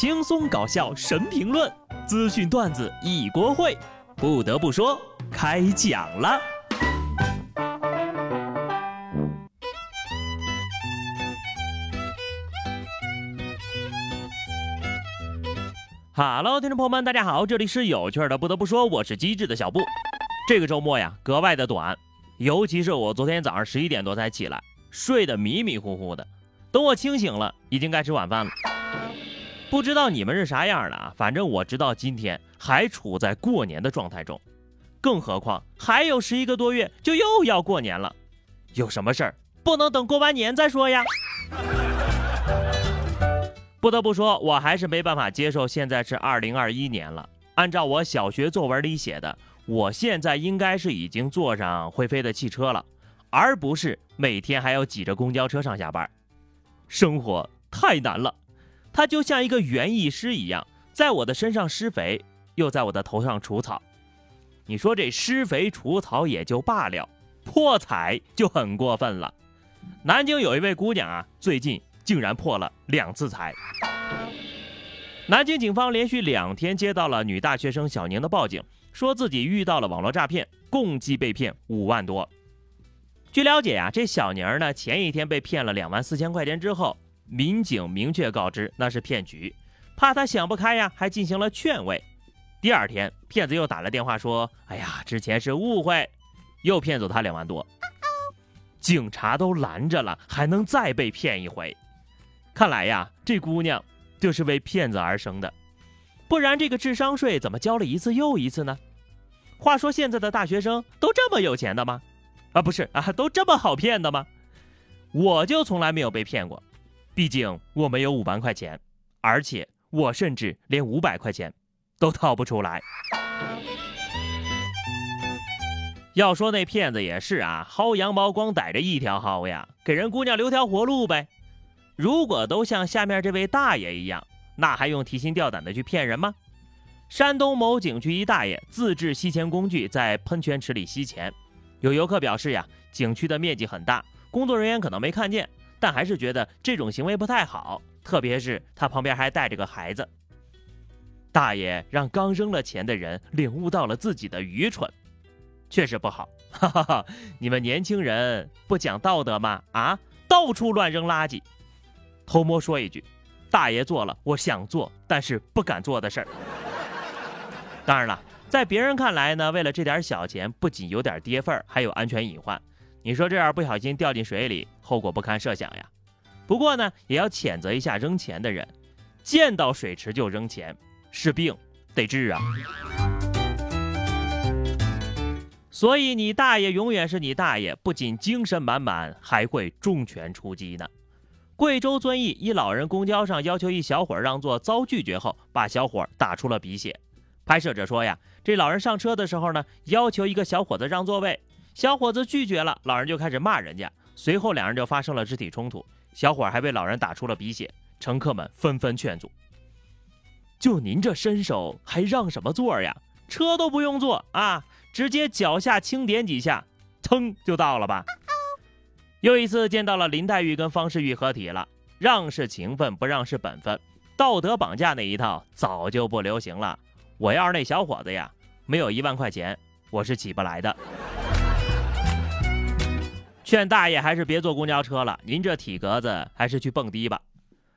轻松搞笑神评论，资讯段子一锅烩。不得不说，开讲了。Hello，听众朋友们，大家好，这里是有趣的。不得不说，我是机智的小布。这个周末呀，格外的短，尤其是我昨天早上十一点多才起来，睡得迷迷糊糊的。等我清醒了，已经该吃晚饭了。不知道你们是啥样的啊？反正我知道今天还处在过年的状态中，更何况还有十一个多月就又要过年了。有什么事儿不能等过完年再说呀？不得不说，我还是没办法接受现在是二零二一年了。按照我小学作文里写的，我现在应该是已经坐上会飞的汽车了，而不是每天还要挤着公交车上下班。生活太难了，它就像一个园艺师一样，在我的身上施肥，又在我的头上除草。你说这施肥除草也就罢了，破财就很过分了。南京有一位姑娘啊，最近。竟然破了两次财！南京警方连续两天接到了女大学生小宁的报警，说自己遇到了网络诈骗，共计被骗五万多。据了解啊，这小宁呢前一天被骗了两万四千块钱之后，民警明确告知那是骗局，怕他想不开呀，还进行了劝慰。第二天，骗子又打了电话说：“哎呀，之前是误会，又骗走他两万多。”警察都拦着了，还能再被骗一回？看来呀，这姑娘就是为骗子而生的，不然这个智商税怎么交了一次又一次呢？话说现在的大学生都这么有钱的吗？啊，不是啊，都这么好骗的吗？我就从来没有被骗过，毕竟我没有五万块钱，而且我甚至连五百块钱都掏不出来。要说那骗子也是啊，薅羊毛光逮着一条薅呀，给人姑娘留条活路呗。如果都像下面这位大爷一样，那还用提心吊胆的去骗人吗？山东某景区一大爷自制吸钱工具，在喷泉池里吸钱。有游客表示呀，景区的面积很大，工作人员可能没看见，但还是觉得这种行为不太好，特别是他旁边还带着个孩子。大爷让刚扔了钱的人领悟到了自己的愚蠢，确实不好。哈哈哈，你们年轻人不讲道德吗？啊，到处乱扔垃圾。偷摸说一句，大爷做了我想做但是不敢做的事儿。当然了，在别人看来呢，为了这点小钱，不仅有点跌份儿，还有安全隐患。你说这样不小心掉进水里，后果不堪设想呀。不过呢，也要谴责一下扔钱的人，见到水池就扔钱，是病得治啊。所以你大爷永远是你大爷，不仅精神满满，还会重拳出击呢。贵州遵义一老人公交上要求一小伙让座，遭拒绝后，把小伙打出了鼻血。拍摄者说呀，这老人上车的时候呢，要求一个小伙子让座位，小伙子拒绝了，老人就开始骂人家，随后两人就发生了肢体冲突，小伙还被老人打出了鼻血，乘客们纷纷劝阻：“就您这身手，还让什么座呀？车都不用坐啊，直接脚下轻点几下，噌就到了吧。”又一次见到了林黛玉跟方世玉合体了，让是情分，不让是本分，道德绑架那一套早就不流行了。我要是那小伙子呀，没有一万块钱，我是起不来的。劝大爷还是别坐公交车了，您这体格子还是去蹦迪吧。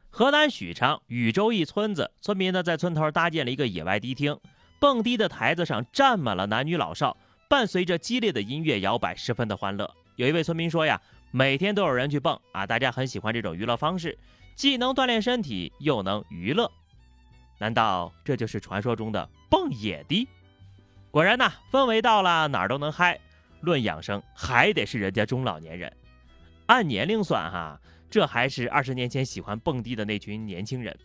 河南许昌禹州一村子，村民呢在村头搭建了一个野外迪厅，蹦迪的台子上站满了男女老少，伴随着激烈的音乐摇摆，十分的欢乐。有一位村民说呀。每天都有人去蹦啊，大家很喜欢这种娱乐方式，既能锻炼身体，又能娱乐。难道这就是传说中的蹦野迪？果然呐，氛围到了哪儿都能嗨。论养生，还得是人家中老年人。按年龄算哈，这还是二十年前喜欢蹦迪的那群年轻人。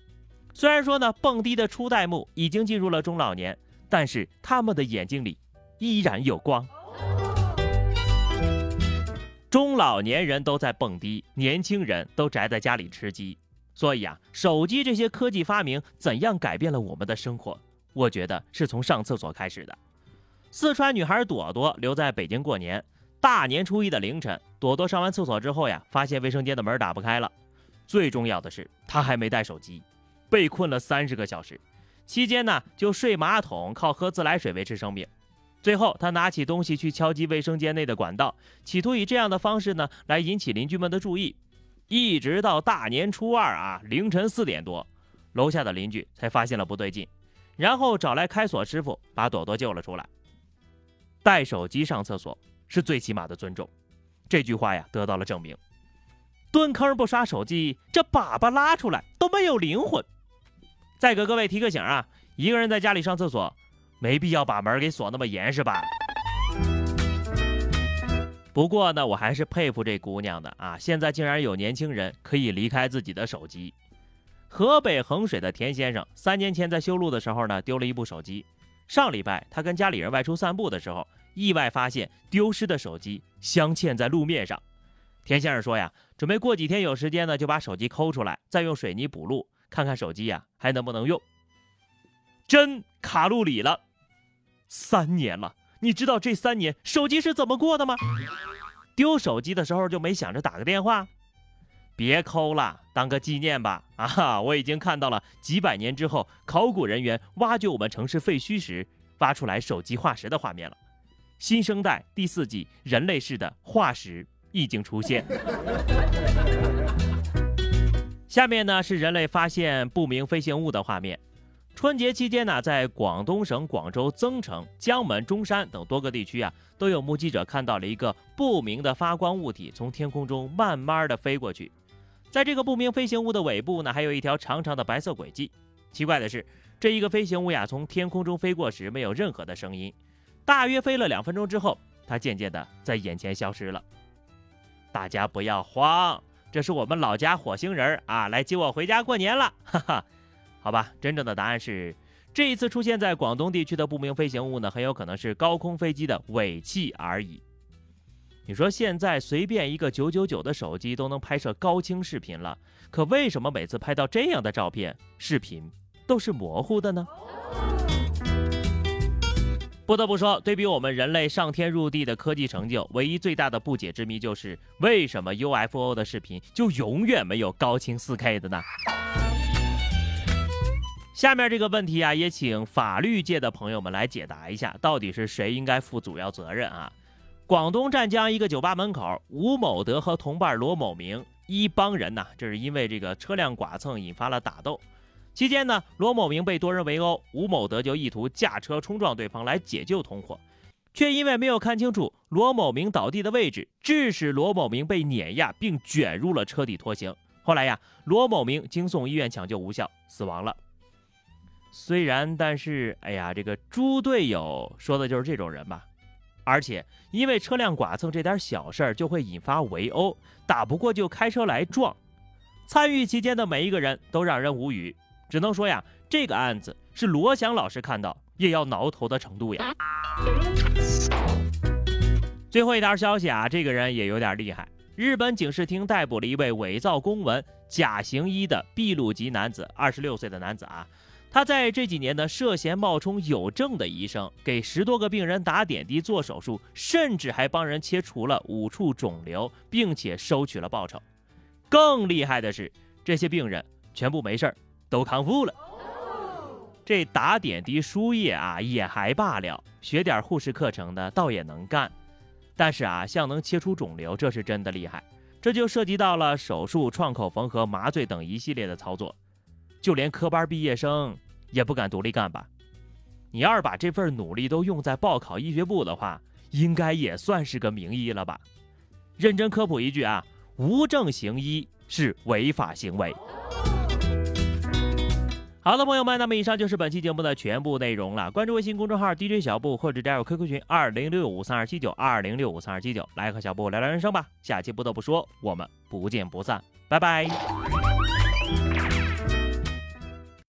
虽然说呢，蹦迪的初代目已经进入了中老年，但是他们的眼睛里依然有光。中老年人都在蹦迪，年轻人都宅在家里吃鸡。所以啊，手机这些科技发明怎样改变了我们的生活？我觉得是从上厕所开始的。四川女孩朵朵留在北京过年，大年初一的凌晨，朵朵上完厕所之后呀，发现卫生间的门打不开了。最重要的是，她还没带手机，被困了三十个小时，期间呢就睡马桶，靠喝自来水维持生命。最后，他拿起东西去敲击卫生间内的管道，企图以这样的方式呢来引起邻居们的注意。一直到大年初二啊，凌晨四点多，楼下的邻居才发现了不对劲，然后找来开锁师傅把朵朵救了出来。带手机上厕所是最起码的尊重，这句话呀得到了证明。蹲坑不刷手机，这粑粑拉出来都没有灵魂。再给各位提个醒啊，一个人在家里上厕所。没必要把门给锁那么严，是吧？不过呢，我还是佩服这姑娘的啊！现在竟然有年轻人可以离开自己的手机。河北衡水的田先生三年前在修路的时候呢，丢了一部手机。上礼拜他跟家里人外出散步的时候，意外发现丢失的手机镶嵌在路面上。田先生说呀，准备过几天有时间呢，就把手机抠出来，再用水泥补路，看看手机呀还能不能用。真卡路里了。三年了，你知道这三年手机是怎么过的吗？丢手机的时候就没想着打个电话？别抠了，当个纪念吧。啊，我已经看到了几百年之后考古人员挖掘我们城市废墟时挖出来手机化石的画面了。新生代第四纪人类式的化石已经出现。下面呢是人类发现不明飞行物的画面。春节期间呢，在广东省广州、增城、江门、中山等多个地区啊，都有目击者看到了一个不明的发光物体从天空中慢慢的飞过去。在这个不明飞行物的尾部呢，还有一条长长的白色轨迹。奇怪的是，这一个飞行物呀，从天空中飞过时没有任何的声音。大约飞了两分钟之后，它渐渐的在眼前消失了。大家不要慌，这是我们老家火星人啊，来接我回家过年了，哈哈。好吧，真正的答案是，这一次出现在广东地区的不明飞行物呢，很有可能是高空飞机的尾气而已。你说现在随便一个九九九的手机都能拍摄高清视频了，可为什么每次拍到这样的照片、视频都是模糊的呢？不得不说，对比我们人类上天入地的科技成就，唯一最大的不解之谜就是为什么 UFO 的视频就永远没有高清 4K 的呢？下面这个问题啊，也请法律界的朋友们来解答一下，到底是谁应该负主要责任啊？广东湛江一个酒吧门口，吴某德和同伴罗某明一帮人呐，这是因为这个车辆剐蹭引发了打斗。期间呢，罗某明被多人围殴，吴某德就意图驾车冲撞对方来解救同伙，却因为没有看清楚罗某明倒地的位置，致使罗某明被碾压并卷入了车底拖行。后来呀，罗某明经送医院抢救无效死亡了。虽然，但是，哎呀，这个猪队友说的就是这种人吧？而且，因为车辆剐蹭这点小事儿就会引发围殴，打不过就开车来撞，参与期间的每一个人都让人无语。只能说呀，这个案子是罗翔老师看到也要挠头的程度呀。最后一条消息啊，这个人也有点厉害。日本警视厅逮捕了一位伪造公文、假行医的秘鲁籍男子，二十六岁的男子啊。他在这几年呢，涉嫌冒充有证的医生，给十多个病人打点滴、做手术，甚至还帮人切除了五处肿瘤，并且收取了报酬。更厉害的是，这些病人全部没事儿，都康复了。这打点滴、输液啊，也还罢了，学点护士课程的倒也能干。但是啊，像能切除肿瘤，这是真的厉害。这就涉及到了手术、创口缝合、麻醉等一系列的操作，就连科班毕业生。也不敢独立干吧？你要是把这份努力都用在报考医学部的话，应该也算是个名医了吧？认真科普一句啊，无证行医是违法行为。好的，朋友们，那么以上就是本期节目的全部内容了。关注微信公众号 DJ 小布，或者加入 QQ 群二零六五三二七九二零六五三二七九，来和小布聊聊人生吧。下期不得不说，我们不见不散，拜拜。